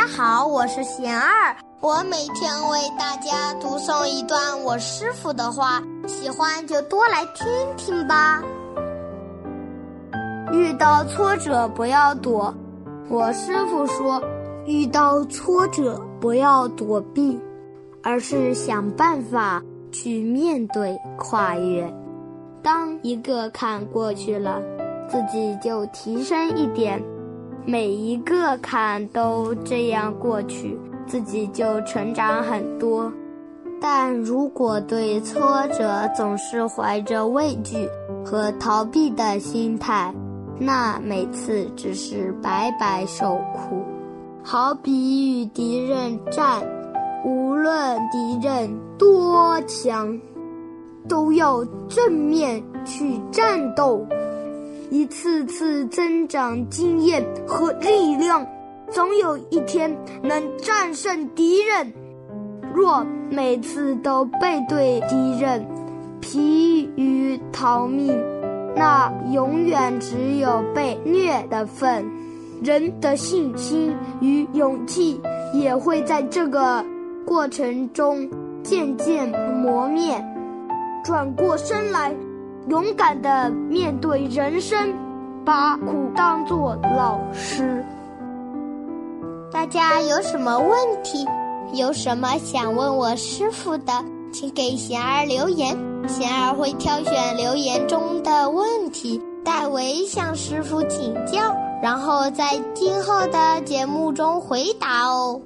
大家好，我是贤二，我每天为大家读诵一段我师傅的话，喜欢就多来听听吧。遇到挫折不要躲，我师傅说，遇到挫折不要躲避，而是想办法去面对跨越。当一个坎过去了，自己就提升一点。每一个坎都这样过去，自己就成长很多。但如果对挫折总是怀着畏惧和逃避的心态，那每次只是白白受苦。好比与敌人战，无论敌人多强，都要正面去战斗。一次次增长经验和力量，总有一天能战胜敌人。若每次都背对敌人，疲于逃命，那永远只有被虐的份。人的信心与勇气也会在这个过程中渐渐磨灭。转过身来。勇敢的面对人生，把苦当作老师。大家有什么问题？有什么想问我师傅的，请给贤儿留言，贤儿会挑选留言中的问题，代为向师傅请教，然后在今后的节目中回答哦。